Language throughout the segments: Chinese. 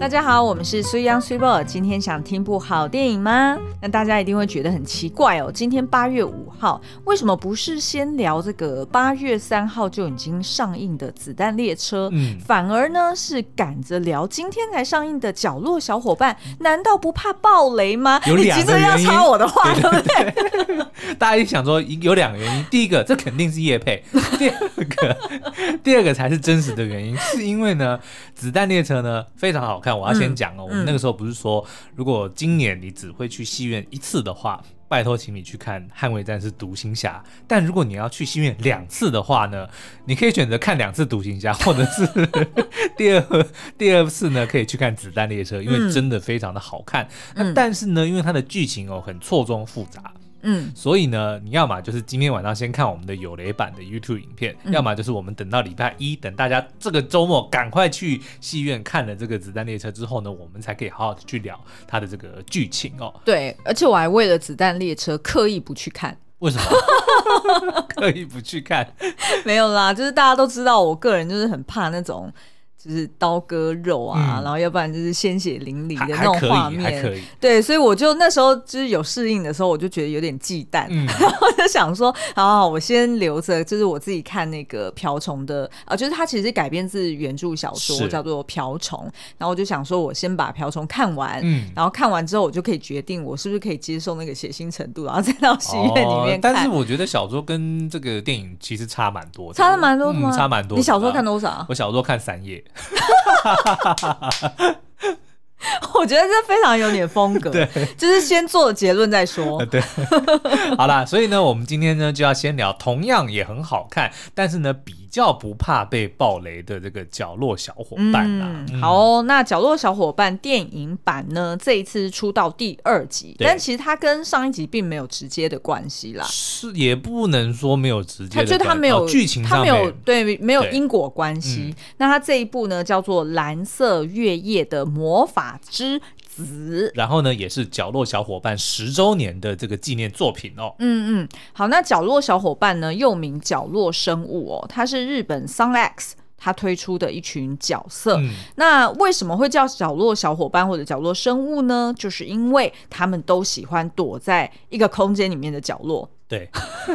大家好，我们是 Sui On Sui Bo。今天想听部好电影吗？那大家一定会觉得很奇怪哦。今天八月五号，为什么不是先聊这个八月三号就已经上映的《子弹列车》，嗯，反而呢是赶着聊今天才上映的《角落小伙伴》？难道不怕爆雷吗？有两个要插我的话，对不对？大家一想说有两个原因，第一个这肯定是叶配，第二个第二个才是真实的原因，是因为呢，《子弹列车》呢非常好看。我要先讲哦，嗯、我们那个时候不是说，如果今年你只会去戏院一次的话，拜托请你去看《捍卫战士独行侠》。但如果你要去戏院两次的话呢，你可以选择看两次《独行侠》，或者是 第二第二次呢，可以去看《子弹列车》，因为真的非常的好看。嗯、那但是呢，因为它的剧情哦很错综复杂。嗯，所以呢，你要么就是今天晚上先看我们的有雷版的 YouTube 影片，嗯、要么就是我们等到礼拜一，等大家这个周末赶快去戏院看了这个子弹列车之后呢，我们才可以好好的去聊它的这个剧情哦。对，而且我还为了子弹列车刻意不去看，为什么？刻意不去看？没有啦，就是大家都知道，我个人就是很怕那种。就是刀割肉啊，嗯、然后要不然就是鲜血淋漓的那种画面，对，所以我就那时候就是有适应的时候，我就觉得有点忌惮，嗯、然后就想说，好好，我先留着，就是我自己看那个瓢虫的啊，就是它其实改编自原著小说，叫做瓢虫，然后我就想说，我先把瓢虫看完，嗯、然后看完之后，我就可以决定我是不是可以接受那个血腥程度，然后再到戏院里面看。哦、但是我觉得小说跟这个电影其实差蛮多的，差的蛮多的吗？嗯、差蛮多。你小说看多少？我小说看三页。哈哈哈哈哈！我觉得这非常有点风格，对，就是先做结论再说。对，好啦，所以呢，我们今天呢就要先聊，同样也很好看，但是呢比较不怕被暴雷的这个角落小伙伴好、哦，那角落小伙伴电影版呢，这一次出到第二集，但其实它跟上一集并没有直接的关系啦。是，也不能说没有直接的关系，就它没有剧、哦、情，它没有对没有因果关系。嗯、那它这一部呢叫做《蓝色月夜的魔法之子》，然后呢也是角落小伙伴十周年的这个纪念作品哦。嗯嗯，好，那角落小伙伴呢又名角落生物哦，它是。日本 Sunx 他推出的一群角色，嗯、那为什么会叫角落小伙伴或者角落生物呢？就是因为他们都喜欢躲在一个空间里面的角落。对，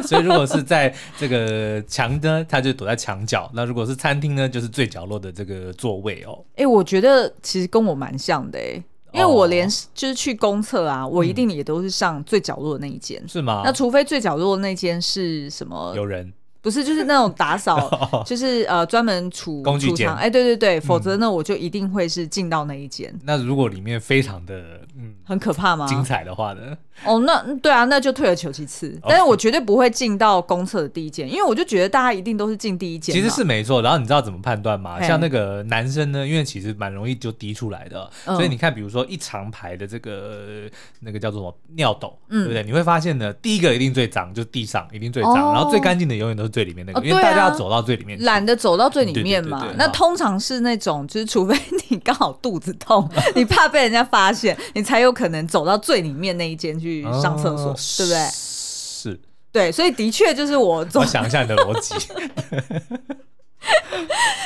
所以如果是在这个墙呢，他就躲在墙角；那如果是餐厅呢，就是最角落的这个座位哦。哎、欸，我觉得其实跟我蛮像的哎，因为我连就是去公厕啊，我一定也都是上最角落的那一间，是吗？那除非最角落的那间是什么？有人。不是，就是那种打扫，就是呃专门储工具间。哎、欸，对对对，否则呢，我就一定会是进到那一间。那如果里面非常的嗯很可怕吗？精彩的话呢？哦，那对啊，那就退而求其次。但是我绝对不会进到公厕的第一间，因为我就觉得大家一定都是进第一间。其实是没错，然后你知道怎么判断吗？像那个男生呢，因为其实蛮容易就滴出来的，所以你看，比如说一长排的这个那个叫做什么尿斗，对不对？你会发现呢，第一个一定最脏，就地上一定最脏，然后最干净的永远都是最里面那个，因为大家要走到最里面，懒得走到最里面嘛。那通常是那种，就是除非你刚好肚子痛，你怕被人家发现，你才有可能走到最里面那一间去上厕所。对不对？是，对，所以的确就是我。我想一下你的逻辑。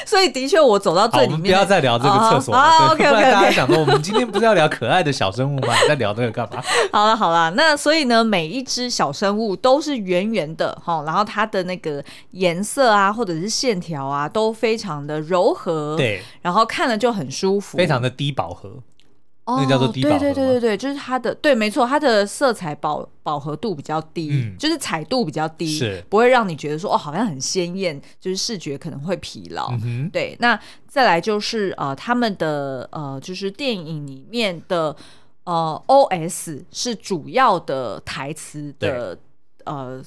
所以的确，我走到最里面。我们不要再聊这个厕所了。啊，OK OK。大家想说，我们今天不是要聊可爱的小生物吗？你在聊这个干嘛？好了好了，那所以呢，每一只小生物都是圆圆的哈，然后它的那个颜色啊，或者是线条啊，都非常的柔和。对，然后看了就很舒服，非常的低饱和。那叫做低饱和，对对对对对，就是它的对，没错，它的色彩饱饱和度比较低，嗯、就是彩度比较低，是不会让你觉得说哦，好像很鲜艳，就是视觉可能会疲劳。对，那再来就是呃，他们的呃，就是电影里面的呃，OS 是主要的台词的呃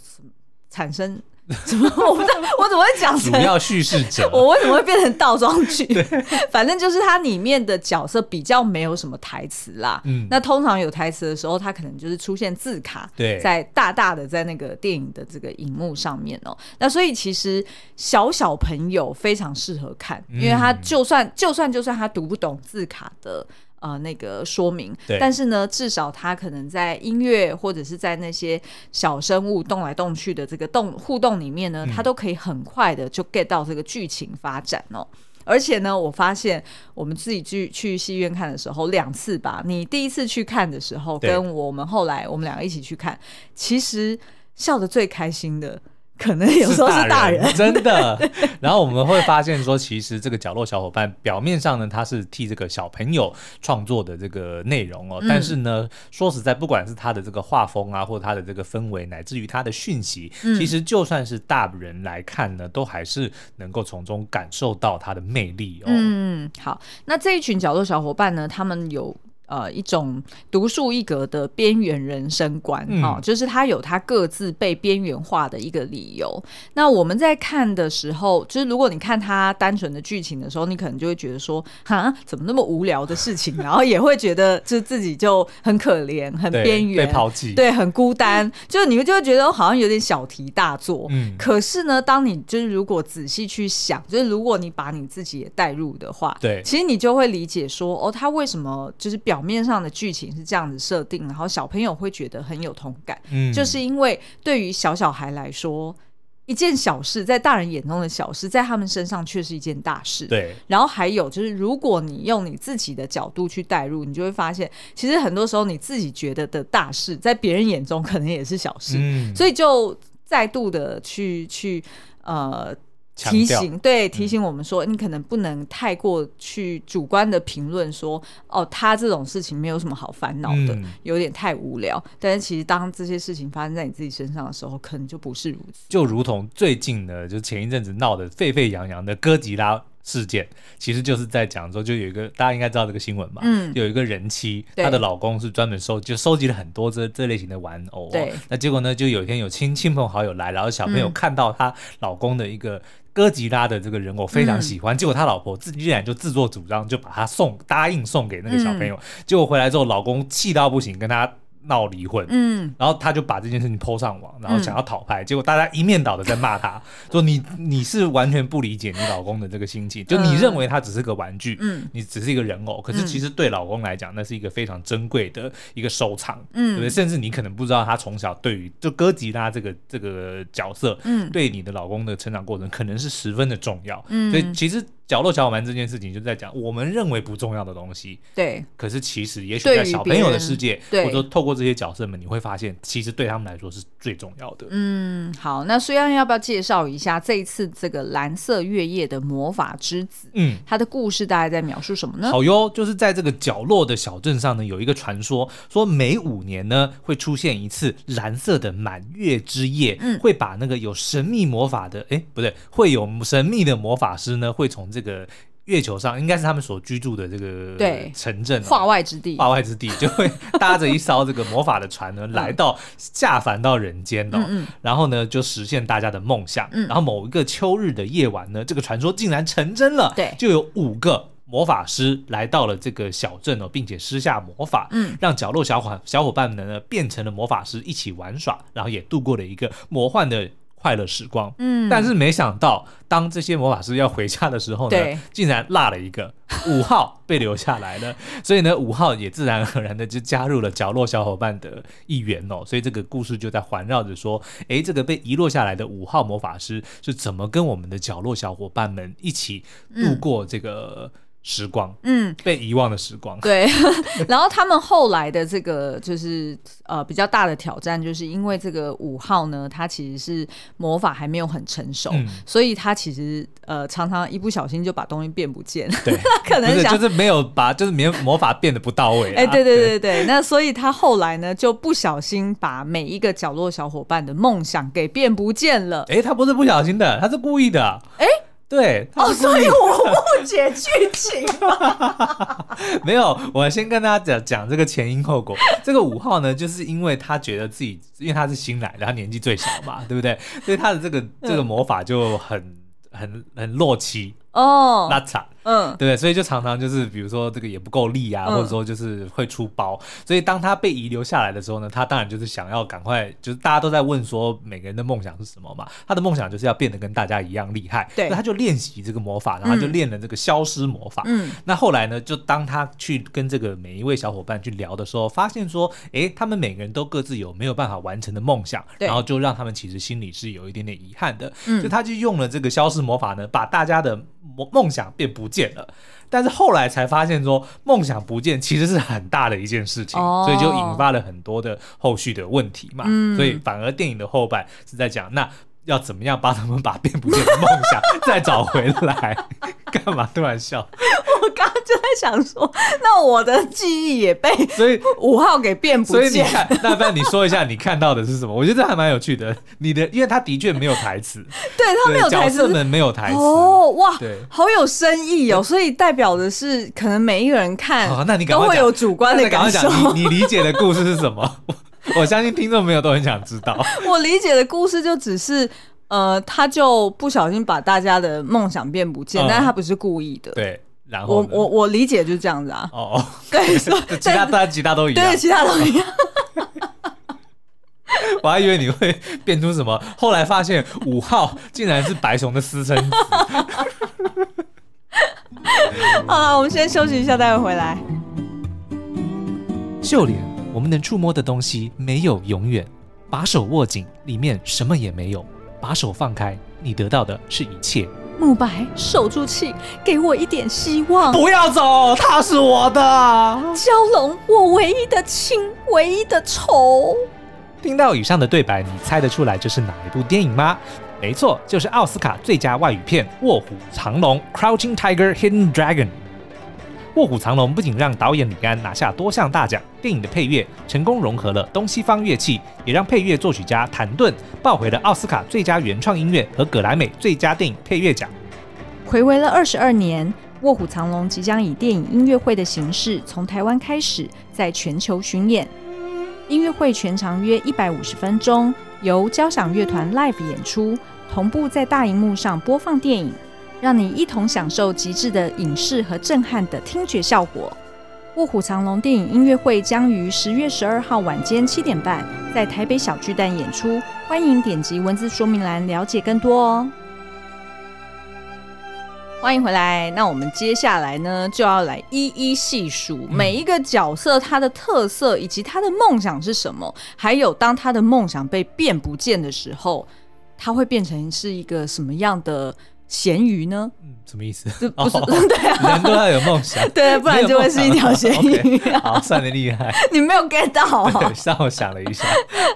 产生。怎么？我不知道，我怎么会讲成主要叙事者？我为什么会变成倒装句？对 反正就是它里面的角色比较没有什么台词啦。嗯，那通常有台词的时候，它可能就是出现字卡，对，在大大的在那个电影的这个荧幕上面哦、喔。那所以其实小小朋友非常适合看，因为他就算就算就算他读不懂字卡的。呃，那个说明，对但是呢，至少他可能在音乐或者是在那些小生物动来动去的这个动互动里面呢，他、嗯、都可以很快的就 get 到这个剧情发展哦。而且呢，我发现我们自己去去戏院看的时候，两次吧。你第一次去看的时候，跟我们后来我们两个一起去看，其实笑的最开心的。可能有时候是大人，真的。然后我们会发现说，其实这个角落小伙伴表面上呢，他是替这个小朋友创作的这个内容哦。嗯、但是呢，说实在，不管是他的这个画风啊，或者他的这个氛围，乃至于他的讯息，嗯、其实就算是大人来看呢，都还是能够从中感受到他的魅力哦。嗯，好。那这一群角落小伙伴呢，他们有。呃，一种独树一格的边缘人生观，哦，就是他有他各自被边缘化的一个理由。那我们在看的时候，就是如果你看他单纯的剧情的时候，你可能就会觉得说，哈，怎么那么无聊的事情？然后也会觉得，就自己就很可怜，很边缘，被抛弃，对，很孤单。就你们就会觉得好像有点小题大做。嗯，可是呢，当你就是如果仔细去想，就是如果你把你自己也带入的话，对，其实你就会理解说，哦，他为什么就是表。表面上的剧情是这样子设定，然后小朋友会觉得很有同感，嗯，就是因为对于小小孩来说，一件小事在大人眼中的小事，在他们身上却是一件大事。对，然后还有就是，如果你用你自己的角度去代入，你就会发现，其实很多时候你自己觉得的大事，在别人眼中可能也是小事。嗯，所以就再度的去去呃。提醒对，提醒我们说，你可能不能太过去主观的评论说，哦，他这种事情没有什么好烦恼的，有点太无聊。但是其实当这些事情发生在你自己身上的时候，可能就不是如此。就如同最近呢，就前一阵子闹得沸沸扬扬的哥吉拉事件，其实就是在讲说，就有一个大家应该知道这个新闻嘛？嗯，有一个人妻，她的老公是专门收就收集了很多这这类型的玩偶。对，那结果呢，就有一天有亲亲朋好友来，然后小朋友看到她老公的一个。哥吉拉的这个人偶非常喜欢，嗯、结果他老婆自己竟然就自作主张，就把他送答应送给那个小朋友，嗯、结果回来之后，老公气到不行，跟他。闹离婚，嗯，然后他就把这件事情 PO 上网，然后想要讨拍，嗯、结果大家一面倒的在骂他，说你你是完全不理解你老公的这个心情，就你认为他只是个玩具，嗯，你只是一个人偶，可是其实对老公来讲，那是一个非常珍贵的一个收藏，嗯，对不对？甚至你可能不知道他从小对于就哥吉拉这个这个角色，嗯，对你的老公的成长过程可能是十分的重要，嗯，所以其实。角落小伙伴这件事情就在讲我们认为不重要的东西，对。可是其实也许在小朋友的世界，或者说透过这些角色们，你会发现其实对他们来说是最重要的。嗯，好，那虽然要不要介绍一下这一次这个蓝色月夜的魔法之子？嗯，他的故事大概在描述什么呢？好哟，就是在这个角落的小镇上呢，有一个传说，说每五年呢会出现一次蓝色的满月之夜，嗯，会把那个有神秘魔法的，哎，不对，会有神秘的魔法师呢会从这个。这个月球上应该是他们所居住的这个城镇，化外之地。化外之地就会搭着一艘这个魔法的船呢，来到下凡到人间哦，嗯嗯然后呢就实现大家的梦想。嗯、然后某一个秋日的夜晚呢，这个传说竟然成真了。对，就有五个魔法师来到了这个小镇哦，并且施下魔法，嗯，让角落小伙小伙伴们呢变成了魔法师，一起玩耍，然后也度过了一个魔幻的。快乐时光，嗯，但是没想到，当这些魔法师要回家的时候呢，竟然落了一个 五号被留下来了，所以呢，五号也自然而然的就加入了角落小伙伴的一员哦，所以这个故事就在环绕着说，诶，这个被遗落下来的五号魔法师是怎么跟我们的角落小伙伴们一起度过这个。时光，嗯，被遗忘的时光，对。然后他们后来的这个就是呃比较大的挑战，就是因为这个五号呢，他其实是魔法还没有很成熟，嗯、所以他其实呃常常一不小心就把东西变不见，对，可能想就是没有把就是魔魔法变得不到位，哎，对对对。对对。那所以他后来呢就不小心把每一个角落小伙伴的梦想给变不见了，哎，他不是不小心的，他是故意的，哎。对哦，所以我误解剧情了。没有，我先跟大家讲讲这个前因后果。这个五号呢，就是因为他觉得自己，因为他是新来的，他年纪最小嘛，对不对？所以他的这个这个魔法就很很很弱气。哦，拉差，嗯，对，所以就常常就是，比如说这个也不够力啊，嗯、或者说就是会出包。所以当他被遗留下来的时候呢，他当然就是想要赶快，就是大家都在问说每个人的梦想是什么嘛？他的梦想就是要变得跟大家一样厉害，对，那他就练习这个魔法，然后就练了这个消失魔法。嗯，那后来呢，就当他去跟这个每一位小伙伴去聊的时候，发现说，哎，他们每个人都各自有没有办法完成的梦想，对然后就让他们其实心里是有一点点遗憾的。嗯，所以他就用了这个消失魔法呢，把大家的。梦梦想变不见了。但是后来才发现说，梦想不见其实是很大的一件事情，哦、所以就引发了很多的后续的问题嘛。嗯、所以反而电影的后半是在讲那。要怎么样帮他们把变不见的梦想再找回来？干嘛突然笑？我刚刚就在想说，那我的记忆也被所以五号给变不见。所以你看，那不然你说一下你看到的是什么？我觉得这还蛮有趣的。你的，因为他的确没有台词，对他没有台词，角色们没有台词哦，哇，对，好有深意哦。所以代表的是，可能每一个人看，哦、那你都会有主观的感受。你你理解的故事是什么？我相信听众朋友都很想知道。我理解的故事就只是，呃，他就不小心把大家的梦想变不见，嗯、但是他不是故意的。对，然后我我我理解就是这样子啊。哦哦，对，其他大家其他都一样，对，其他都一样。我还以为你会变出什么，后来发现五号竟然是白熊的私生子。好了，我们先休息一下，待会回来。秀莲。我们能触摸的东西没有永远，把手握紧，里面什么也没有；把手放开，你得到的是一切。慕白，守住气，给我一点希望。不要走，他是我的。蛟龙，我唯一的亲，唯一的仇。听到以上的对白，你猜得出来这是哪一部电影吗？没错，就是奥斯卡最佳外语片《卧虎藏龙》（Crouching Tiger, Hidden Dragon）。《卧虎藏龙》不仅让导演李安拿下多项大奖，电影的配乐成功融合了东西方乐器，也让配乐作曲家谭盾抱回了奥斯卡最佳原创音乐和葛莱美最佳电影配乐奖。回违了二十二年，《卧虎藏龙》即将以电影音乐会的形式从台湾开始，在全球巡演。音乐会全长约一百五十分钟，由交响乐团 live 演出，同步在大荧幕上播放电影。让你一同享受极致的影视和震撼的听觉效果。《卧虎藏龙》电影音乐会将于十月十二号晚间七点半在台北小巨蛋演出，欢迎点击文字说明栏了解更多哦。欢迎回来，那我们接下来呢就要来一一细数每一个角色他的特色以及他的梦想是什么，还有当他的梦想被变不见的时候，他会变成是一个什么样的？咸鱼呢？嗯，什么意思？不是，哦、对啊，人都要有梦想，对，不然就会是一条咸鱼。Okay, 好，算你厉害，你没有 get 到啊？对，让我想了一下。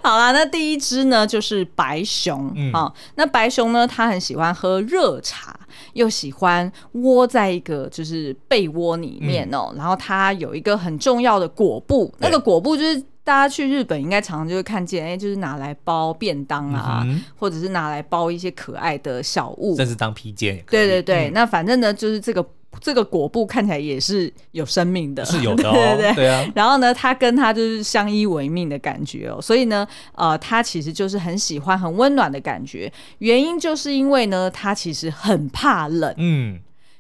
好啦，那第一只呢，就是白熊。嗯，好，那白熊呢，它很喜欢喝热茶，又喜欢窝在一个就是被窝里面哦、然后它有一个很重要的果布，那个果布就是。大家去日本应该常常就会看见，哎、欸，就是拿来包便当啊，嗯、或者是拿来包一些可爱的小物，甚至当披肩。对对对，嗯、那反正呢，就是这个这个果布看起来也是有生命的，是有的、哦，对对对，对啊。然后呢，它跟它就是相依为命的感觉哦，所以呢，呃，它其实就是很喜欢很温暖的感觉。原因就是因为呢，它其实很怕冷，嗯，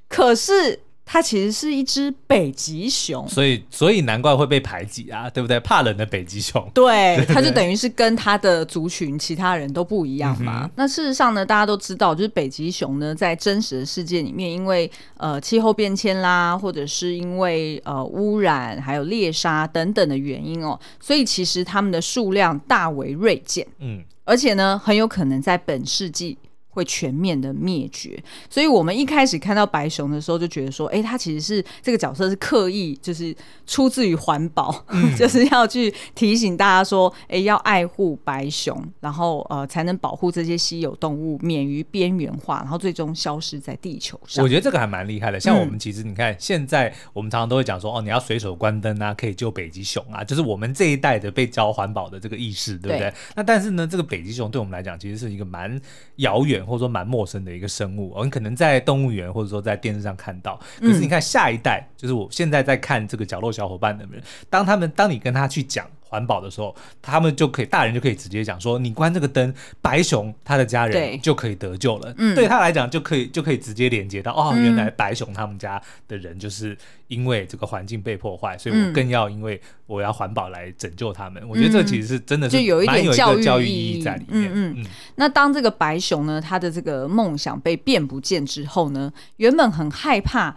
可是。它其实是一只北极熊，所以所以难怪会被排挤啊，对不对？怕冷的北极熊，对，它就等于是跟它的族群其他人都不一样嘛。嗯、那事实上呢，大家都知道，就是北极熊呢，在真实的世界里面，因为呃气候变迁啦，或者是因为呃污染，还有猎杀等等的原因哦，所以其实它们的数量大为锐减，嗯，而且呢，很有可能在本世纪。会全面的灭绝，所以我们一开始看到白熊的时候，就觉得说，哎，他其实是这个角色是刻意，就是出自于环保，嗯、就是要去提醒大家说，哎，要爱护白熊，然后呃，才能保护这些稀有动物免于边缘化，然后最终消失在地球上。我觉得这个还蛮厉害的。像我们其实你看，嗯、现在我们常常都会讲说，哦，你要随手关灯啊，可以救北极熊啊，就是我们这一代的被教环保的这个意识，对不对？对，那但是呢，这个北极熊对我们来讲，其实是一个蛮遥远。或者说蛮陌生的一个生物，哦，你可能在动物园或者说在电视上看到，可是你看下一代，就是我现在在看这个角落小伙伴的人，当他们当你跟他去讲。环保的时候，他们就可以，大人就可以直接讲说，你关这个灯，白熊他的家人就可以得救了。对，对他来讲，就可以就可以直接连接到，哦，原来白熊他们家的人就是因为这个环境被破坏，所以我更要因为我要环保来拯救他们。嗯、我觉得这其实是真的是蛮有一点教育意义在里面。嗯嗯。那当这个白熊呢，他的这个梦想被变不见之后呢，原本很害怕。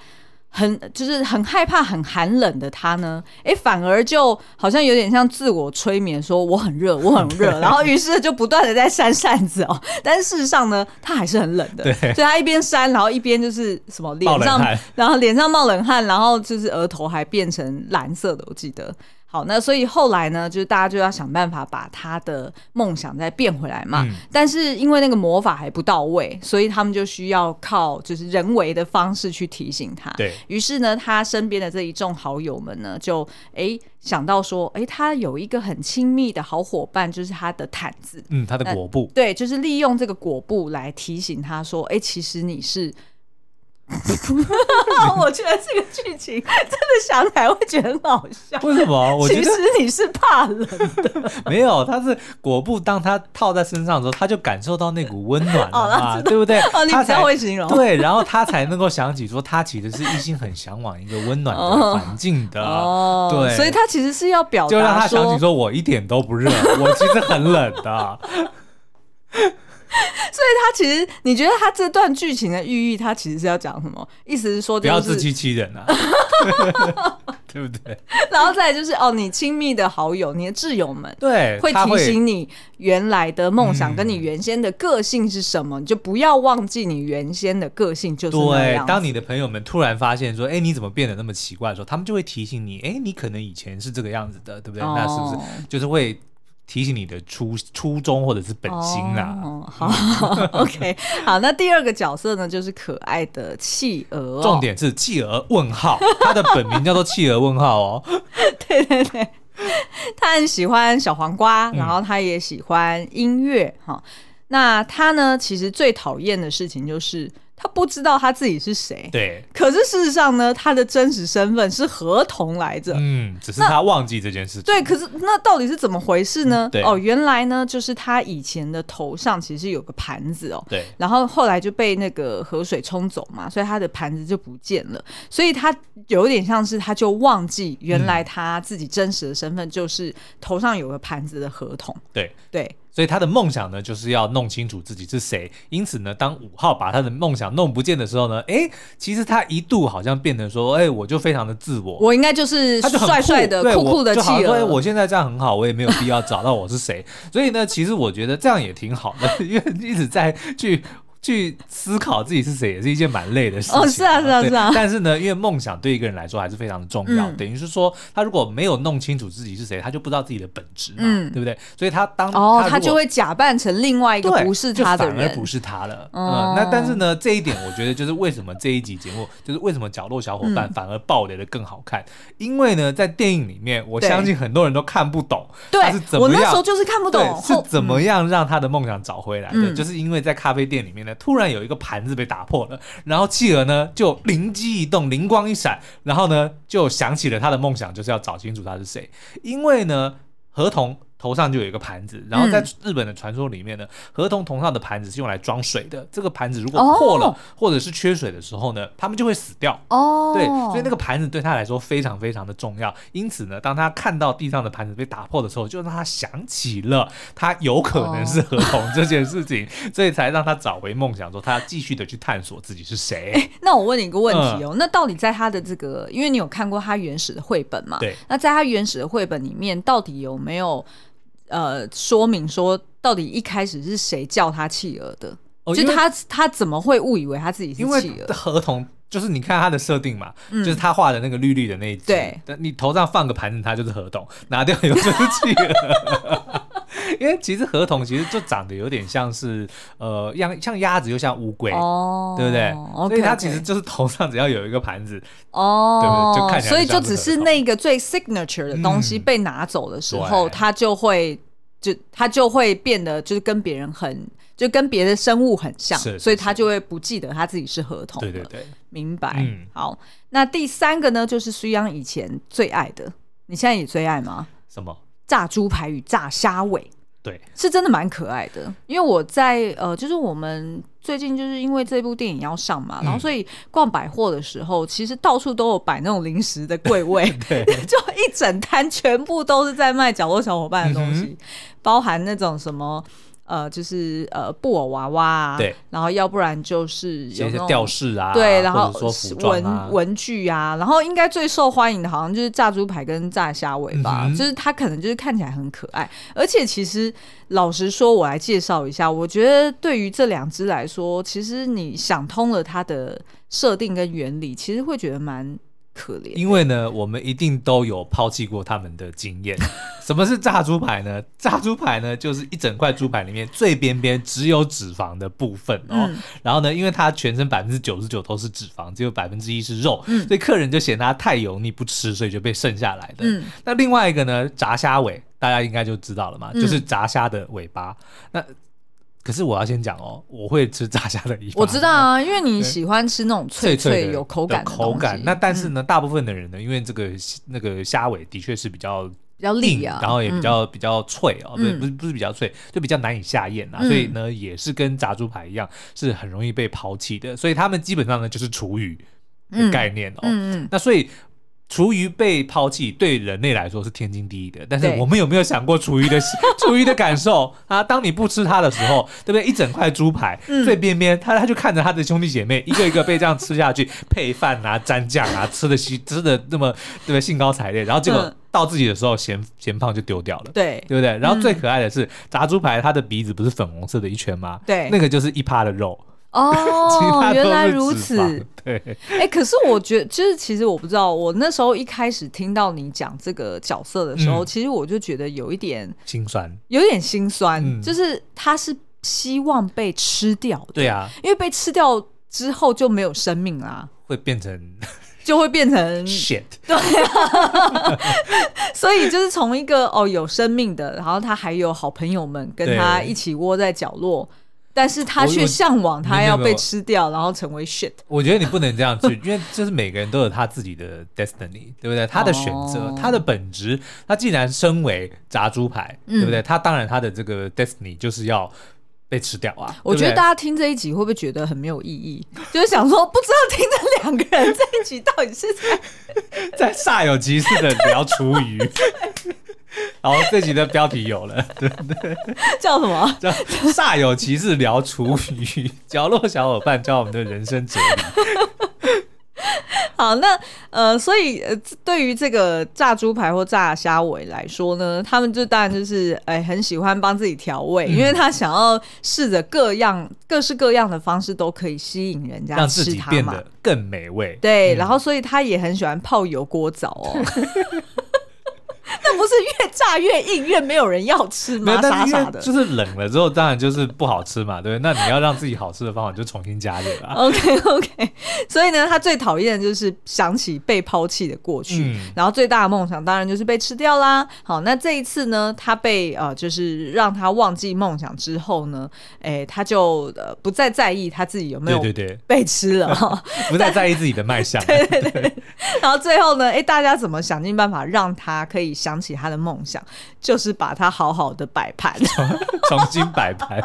很就是很害怕很寒冷的他呢，哎，反而就好像有点像自我催眠，说我很热，我很热，然后于是就不断的在扇扇子哦，但是事实上呢，他还是很冷的，对，所以他一边扇，然后一边就是什么脸上，然后脸上冒冷汗，然后就是额头还变成蓝色的，我记得。好，那所以后来呢，就是大家就要想办法把他的梦想再变回来嘛。嗯、但是因为那个魔法还不到位，所以他们就需要靠就是人为的方式去提醒他。对，于是呢，他身边的这一众好友们呢，就哎想到说，哎，他有一个很亲密的好伙伴，就是他的毯子，嗯，他的裹布。对，就是利用这个裹布来提醒他说，哎，其实你是。我觉得这个剧情真的想起来会觉得很好笑。为什么？我觉得其实你是怕冷的。没有，他是裹布，当他套在身上的时候，他就感受到那股温暖了嘛，对不对？哦，你比较会形容。对，然后他才能够想起说，他其实是一心很向往一个温暖的环境的。哦，对，所以他其实是要表达，就让他想起说，我一点都不热，我其实很冷的。所以他其实，你觉得他这段剧情的寓意，他其实是要讲什么？意思是说，不要自欺欺人啊，对不对？然后再就是哦，你亲密的好友，你的挚友们，对，会提醒你原来的梦想跟你原先的个性是什么，嗯、你就不要忘记你原先的个性就是那样。对，当你的朋友们突然发现说，哎，你怎么变得那么奇怪的时候，他们就会提醒你，哎，你可能以前是这个样子的，对不对？哦、那是不是就是会？提醒你的初初衷或者是本心啦。哦，好，OK，好，那第二个角色呢，就是可爱的企鹅哦。重点是企鹅问号，它的本名叫做企鹅问号哦。对对对，他很喜欢小黄瓜，然后他也喜欢音乐哈。嗯，那他呢，其实最讨厌的事情就是。他不知道他自己是谁，对。可是事实上呢，他的真实身份是合同来着。嗯，只是他忘记这件事情。对，可是那到底是怎么回事呢？对哦，原来呢，就是他以前的头上其实有个盘子哦。对。然后后来就被那个河水冲走嘛，所以他的盘子就不见了。所以他有点像是他就忘记原来他自己真实的身份就是头上有个盘子的合同。对对。对所以他的梦想呢，就是要弄清楚自己是谁。因此呢，当五号把他的梦想弄不见的时候呢，哎，其实他一度好像变得说，哎，我就非常的自我，我应该就是帅帅的、酷酷的企鹅。对，我现在这样很好，我也没有必要找到我是谁。所以呢，其实我觉得这样也挺好的，因为一直在去。去思考自己是谁也是一件蛮累的事情。哦，是啊，是啊，是啊。但是呢，因为梦想对一个人来说还是非常的重要。等于是说，他如果没有弄清楚自己是谁，他就不知道自己的本质嘛，对不对？所以他当哦，他就会假扮成另外一个不是他的人，反而不是他了。嗯，那但是呢，这一点我觉得就是为什么这一集节目 就是为什么角落小伙伴反而爆雷的更好看，因为呢，在电影里面，我相信很多人都看不懂，他是怎么样，我那时候就是看不懂是怎么样让他的梦想找回来的，就是因为在咖啡店里面呢，突然有一个。盘子被打破了，然后企鹅呢就灵机一动，灵光一闪，然后呢就想起了他的梦想，就是要找清楚他是谁，因为呢合同。头上就有一个盘子，然后在日本的传说里面呢，河童头上的盘子是用来装水的。这个盘子如果破了或者是缺水的时候呢，他们就会死掉。哦，对，所以那个盘子对他来说非常非常的重要。因此呢，当他看到地上的盘子被打破的时候，就让他想起了 他有可能是河童这件事情，所以才让他找回梦想，说他要继续的去探索自己是谁。欸，那我问你一个问题哦，那到底在他的这个，因为你有看过他原始的绘本嘛？对。那在他原始的绘本里面，到底有没有？呃，说明说到底一开始是谁叫他企鹅的？哦、就他他怎么会误以为他自己是企鹅？因为河童就是你看他的设定嘛，嗯、就是他画的那个绿绿的那一只，对，你头上放个盘子，他就是合同；拿掉以后就是企鹅。因为其实河童其实就长得有点像是呃，像像鸭子又像乌龟，哦、对不对？所以它其实就是头上只要有一个盘子，哦，对不对？就看起来，所以就只是那个最 signature 的东西被拿走的时候，它、嗯、就会就它就会变得就是跟别人很就跟别的生物很像，是是是，所以他就会不记得他自己是河童。对对对，明白。嗯、好，那第三个呢，就是苏央以前最爱的，你现在也最爱吗？什么？炸猪排与炸虾尾。对，是真的蛮可爱的。因为我在呃，就是我们最近就是因为这部电影要上嘛，嗯、然后所以逛百货的时候，其实到处都有摆那种零食的柜位，对，就一整摊全部都是在卖角落小伙伴的东西，嗯、包含那种什么呃，就是呃布偶娃娃啊，对，然后要不然就是有些吊饰啊，对，然后文文具啊，然后应该最受欢迎的好像就是炸猪排跟炸虾尾吧，嗯、就是它可能就是看起来很可爱，而且其实老实说，我来介绍一下，我觉得对于这两只来说，其实你想通了它的设定跟原理，其实会觉得蛮。可怜，因为呢，我们一定都有抛弃过他们的经验。什么是炸猪排呢？炸猪排呢，就是一整块猪排里面最边边只有脂肪的部分哦。嗯、然后呢，因为它全身百分之九十九都是脂肪，只有百分之一是肉，嗯、所以客人就嫌它太油腻不吃，所以就被剩下来的。嗯、那另外一个呢，炸虾尾，大家应该就知道了嘛，嗯、就是炸虾的尾巴。那可是我要先讲哦，我会吃炸虾的尾巴。我知道啊，因为你喜欢吃那种脆脆，有口感的口感。那但是呢，嗯、大部分的人呢，因为这个那个虾尾的确是比较比较硬啊，然后也比较、嗯、比较脆哦，不是不是不是比较脆，就比较难以下咽啊。嗯、所以呢，也是跟炸猪排一样，是很容易被抛弃的。所以他们基本上呢，就是厨余的概念哦。嗯嗯，那所以。厨余被抛弃对人类来说是天经地义的，但是我们有没有想过厨余的 厨余的感受啊？当你不吃它的时候，对不对？一整块猪排、嗯、最边边，他他就看着他的兄弟姐妹一个一个被这样吃下去，配饭啊、蘸酱啊，吃的稀吃的那么对不对？兴高采烈，然后结果到自己的时候嫌嫌胖就丢掉了，对对不对？然后最可爱的是、嗯、炸猪排，它的鼻子不是粉红色的一圈吗？对，那个就是一趴的肉。哦，原来如此。对，哎、欸，可是我觉得，就是其实我不知道，我那时候一开始听到你讲这个角色的时候，嗯、其实我就觉得有一点心酸，有一点心酸，嗯、就是他是希望被吃掉的。对啊，因为被吃掉之后就没有生命啦，会变成，就会变成 shit。对啊，所以就是从一个哦有生命的，然后他还有好朋友们跟他一起窝在角落。但是他却向往他要被吃掉，然后成为 shit。我觉得你不能这样去，因为就是每个人都有他自己的 destiny，对不对？他的选择，哦、他的本质，他既然身为炸猪排，嗯、对不对？他当然他的这个 destiny 就是要被吃掉啊。我觉得大家听这一集会不会觉得很没有意义？就是想说，不知道听这两个人在一起到底是在 在煞有其事的聊厨余。然后这集的标题有了，对对，叫什么？叫煞有其事聊厨余，角落小伙伴教我们的人生哲理。好，那呃，所以呃，对于这个炸猪排或炸虾尾来说呢，他们就当然就是哎，很喜欢帮自己调味，嗯、因为他想要试着各样各式各样的方式都可以吸引人家吃它嘛，让自己变得更美味。对，嗯、然后所以他也很喜欢泡油锅澡哦。那不是越炸越硬，越没有人要吃吗？傻傻的，就是冷了之后，当然就是不好吃嘛，对不对？那你要让自己好吃的方法，就重新加热了。OK OK，所以呢，他最讨厌的就是想起被抛弃的过去，嗯、然后最大的梦想当然就是被吃掉啦。好，那这一次呢，他被呃，就是让他忘记梦想之后呢，哎，他就呃不再在意他自己有没有对对对被吃了，不再在意自己的卖相。对对对。然后最后呢，哎，大家怎么想尽办法让他可以。想起他的梦想，就是把他好好的摆盘，重新摆盘。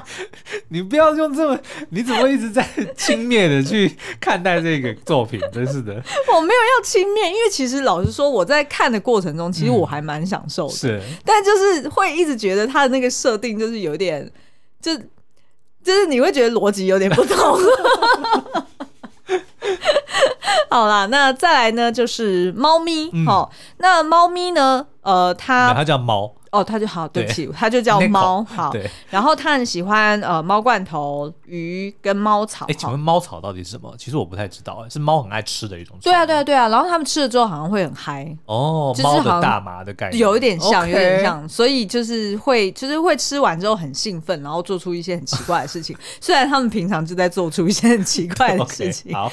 你不要用这么，你怎么一直在轻蔑的去看待这个作品？真是的，我没有要轻蔑，因为其实老实说，我在看的过程中，其实我还蛮享受的。嗯、是，但就是会一直觉得他的那个设定就是有点，就就是你会觉得逻辑有点不同。好啦，那再来呢，就是猫咪。好、嗯，那猫咪呢？呃，它它叫猫。哦，他就好，对不起，他就叫猫，好。对。然后他很喜欢呃猫罐头、鱼跟猫草。哎，请问猫草到底是什么？其实我不太知道，是猫很爱吃的一种。对啊，对啊，对啊。然后他们吃了之后好像会很嗨。哦，猫的大麻的概念。有一点像，有点像。所以就是会，就是会吃完之后很兴奋，然后做出一些很奇怪的事情。虽然他们平常就在做出一些很奇怪的事情。好。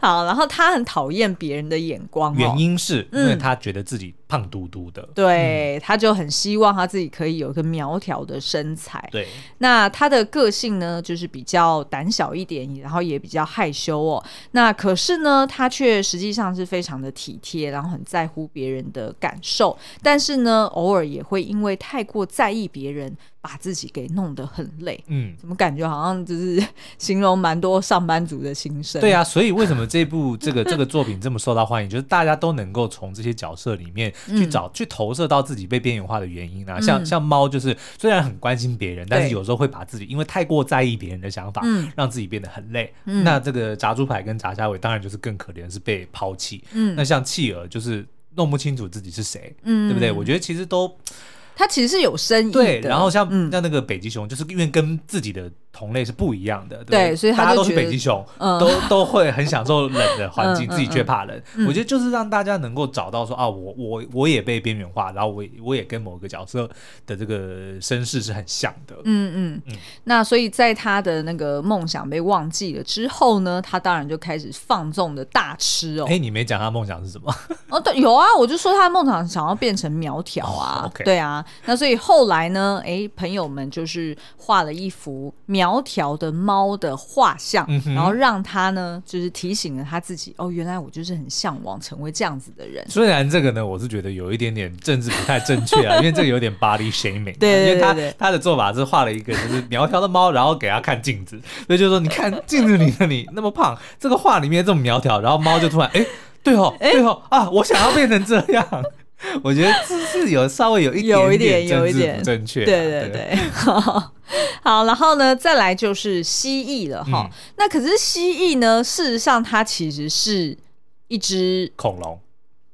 好，然后他很讨厌别人的眼光。原因是因为他觉得自己胖嘟嘟的。对，他就很希。希望他自己可以有一个苗条的身材。对，那他的个性呢，就是比较胆小一点，然后也比较害羞哦。那可是呢，他却实际上是非常的体贴，然后很在乎别人的感受。但是呢，偶尔也会因为太过在意别人，把自己给弄得很累，嗯，怎么感觉好像就是 形容蛮多上班族的心声？对啊，所以为什么这部 这个这个作品这么受到欢迎？就是大家都能够从这些角色里面去找、嗯、去投射到自己被边缘化的原因啊。嗯、像像猫，就是虽然很关心别人，但是有时候会把自己因为太过在意别人的想法，嗯、让自己变得很累。嗯、那这个炸猪排跟炸虾尾当然就是更可怜，是被抛弃。嗯，那像企鹅就是弄不清楚自己是谁，嗯，对不对？我觉得其实都。它其实是有声音的，对。然后像像那个北极熊，就是因为跟自己的同类是不一样的，对，对，所以大家都是北极熊，嗯、都都会很享受冷的环境，嗯、自己却怕冷。嗯、我觉得就是让大家能够找到说啊，我我我也被边缘化，然后我我也跟某个角色的这个身世是很像的。嗯嗯嗯。那所以在他的那个梦想被忘记了之后呢，他当然就开始放纵的大吃哦。哎，你没讲他梦想是什么？哦，对，有啊，我就说他的梦想想要变成苗条啊。对啊，那所以后来呢，哎，朋友们就是画了一幅苗。苗条的猫的画像，嗯、然后让他呢，就是提醒了他自己哦，原来我就是很向往成为这样子的人。虽然这个呢，我是觉得有一点点政治不太正确啊，因为这个有点 body shaming。对，对，对，对，因为他他的做法是画了一个就是苗条的猫，然后给他看镜子，所以就是说你看镜子里的你那么胖，这个画里面这么苗条，然后猫就突然哎，对哦，对哦啊，我想要变成这样。我觉得这是有稍微有一点点政治不正确，对对对。好，然后呢，再来就是蜥蜴了哈。嗯、那可是蜥蜴呢，事实上它其实是一只恐龙。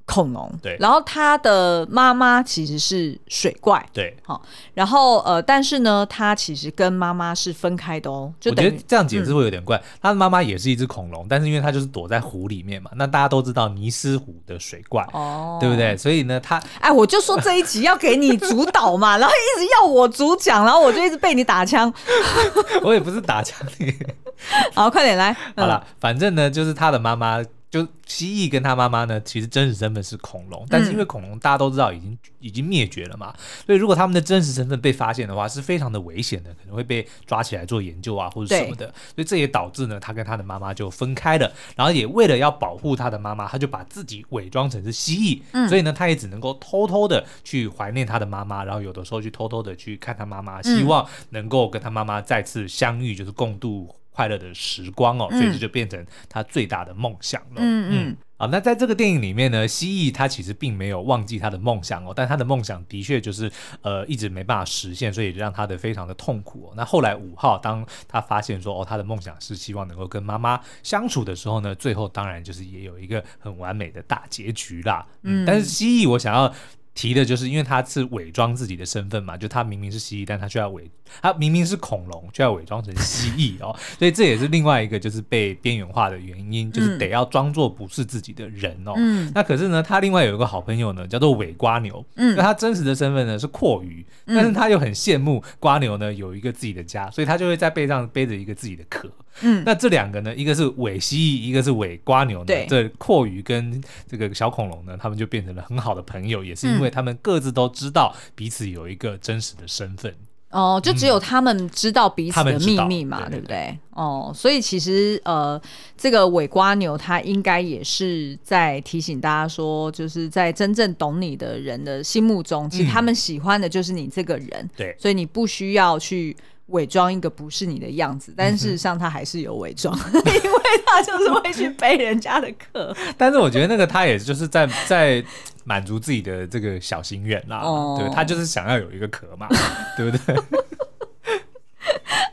恐龙对，然后他的妈妈其实是水怪对，好，然后呃，但是呢，他其实跟妈妈是分开的哦。就我觉得这样解释会有点怪，他的妈妈也是一只恐龙，但是因为他就是躲在湖里面嘛，那大家都知道尼斯湖的水怪哦，对不对？所以呢，他哎，我就说这一集要给你主导嘛，然后一直要我主讲，然后我就一直被你打枪。我也不是打枪你，好，快点来。好了，反正呢，就是他的妈妈。就蜥蜴跟他妈妈呢，其实真实身份是恐龙，但是因为恐龙大家都知道已经已经灭绝了嘛，所以如果他们的真实身份被发现的话，是非常的危险的，可能会被抓起来做研究啊或者什么的。所以这也导致呢，他跟他的妈妈就分开了，然后也为了要保护他的妈妈，他就把自己伪装成是蜥蜴，嗯、所以呢，他也只能够偷偷的去怀念他的妈妈，然后有的时候去偷偷的去看他妈妈，希望能够跟他妈妈再次相遇，就是共度。快乐的时光哦，所以这就变成他最大的梦想了。嗯嗯，好，那在这个电影里面呢，蜥蜴他其实并没有忘记他的梦想哦，但他的梦想的确就是呃一直没办法实现，所以让他的非常的痛苦哦。那后来五号当他发现说哦，他的梦想是希望能够跟妈妈相处的时候呢，最后当然就是也有一个很完美的大结局啦。嗯，但是蜥蜴我想要。提的就是因为他是伪装自己的身份嘛，就他明明是蜥蜴，但他却要伪，他明明是恐龙，却要伪装成蜥蜴哦，所以这也是另外一个就是被边缘化的原因，就是得要装作不是自己的人哦。嗯，那可是呢，他另外有一个好朋友呢，叫做伪瓜牛，嗯，那他真实的身份呢是蛞蝓，但是他又很羡慕瓜牛呢有一个自己的家，所以他就会在背上背着一个自己的壳。嗯，那这两个呢，一个是尾蜥蜴，一个是尾瓜牛呢。对，这阔鱼跟这个小恐龙呢，他们就变成了很好的朋友，也是因为他们各自都知道彼此有一个真实的身份。哦，就只有他们知道彼此的秘密嘛，对不对？哦，所以其实呃，这个尾瓜牛它应该也是在提醒大家说，就是在真正懂你的人的心目中，其实他们喜欢的就是你这个人。对，所以你不需要去。伪装一个不是你的样子，但事实上他还是有伪装，因为他就是会去背人家的课。但是我觉得那个他也就是在在满足自己的这个小心愿啦，哦、对，他就是想要有一个壳嘛，对不对？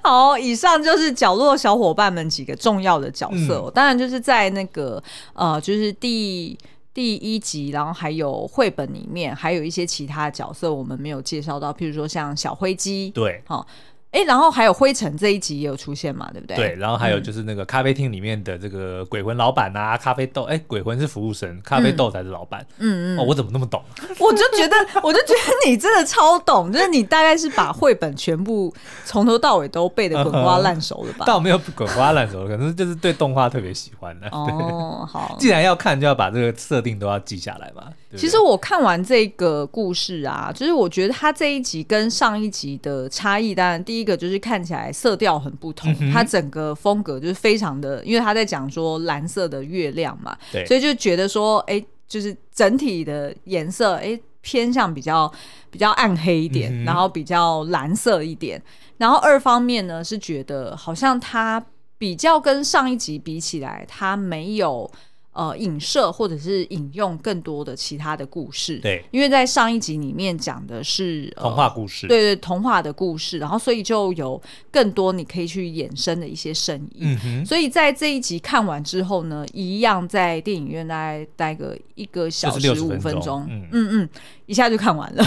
好，以上就是角落小伙伴们几个重要的角色，嗯、当然就是在那个呃，就是第第一集，然后还有绘本里面还有一些其他角色我们没有介绍到，譬如说像小灰鸡，对，好。哎，然后还有灰尘这一集也有出现嘛，对不对？对，然后还有就是那个咖啡厅里面的这个鬼魂老板啊，咖啡豆，哎，鬼魂是服务生，咖啡豆才是老板。嗯嗯，哦，我怎么那么懂？我就觉得，我就觉得你真的超懂，就是你大概是把绘本全部从头到尾都背的滚瓜烂熟了吧？但我没有滚瓜烂熟，可能就是对动画特别喜欢的。哦，好，既然要看，就要把这个设定都要记下来嘛。其实我看完这个故事啊，就是我觉得它这一集跟上一集的差异，当然第一个就是看起来色调很不同，嗯、它整个风格就是非常的，因为他在讲说蓝色的月亮嘛，对，所以就觉得说，哎，就是整体的颜色，哎。偏向比较比较暗黑一点，嗯、然后比较蓝色一点。然后二方面呢是觉得好像它比较跟上一集比起来，它没有。呃，影射或者是引用更多的其他的故事，对，因为在上一集里面讲的是、呃、童话故事，对对，童话的故事，然后所以就有更多你可以去衍生的一些深意。嗯哼，所以在这一集看完之后呢，一样在电影院大概待个一个小时五分钟，嗯嗯嗯，一下就看完了。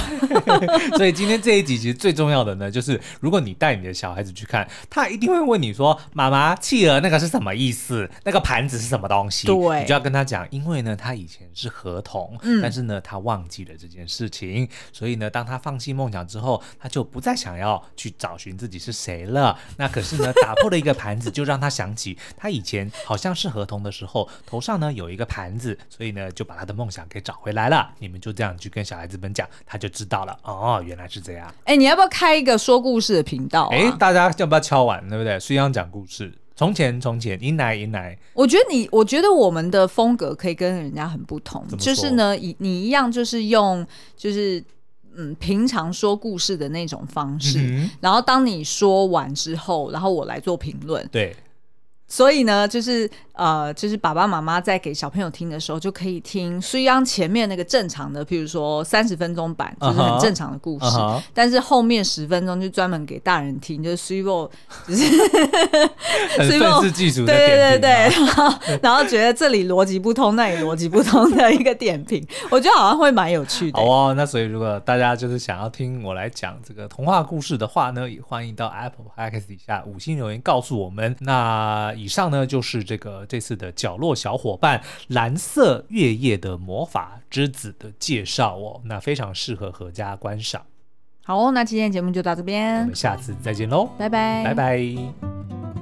所以今天这一集其实最重要的呢，就是如果你带你的小孩子去看，他一定会问你说：“妈妈，企鹅那个是什么意思？那个盘子是什么东西？”对。要跟他讲，因为呢，他以前是合同，嗯，但是呢，他忘记了这件事情，所以呢，当他放弃梦想之后，他就不再想要去找寻自己是谁了。那可是呢，打破了一个盘子，就让他想起他以前好像是合同的时候，头上呢有一个盘子，所以呢，就把他的梦想给找回来了。你们就这样去跟小孩子们讲，他就知道了。哦，原来是这样。哎，你要不要开一个说故事的频道啊？哎，大家要不要敲碗，对不对？孙央讲故事。从前，从前，迎来，迎来。我觉得你，我觉得我们的风格可以跟人家很不同，就是呢，你你一样，就是用，就是嗯，平常说故事的那种方式。嗯、然后当你说完之后，然后我来做评论。对。所以呢，就是呃，就是爸爸妈妈在给小朋友听的时候，就可以听虽央前面那个正常的，譬如说三十分钟版，就是很正常的故事。Uh -huh. 但是后面十分钟就专门给大人听，就是须波，就是对对对对，然后然后觉得这里逻辑不通，那里逻辑不通的一个点评，我觉得好像会蛮有趣的。好哦，那所以如果大家就是想要听我来讲这个童话故事的话呢，也欢迎到 Apple Podcast 底下五星留言告诉我们。那以上呢就是这个这次的角落小伙伴蓝色月夜的魔法之子的介绍哦，那非常适合合家观赏。好哦，那今天节目就到这边，我们下次再见喽，拜拜，拜拜。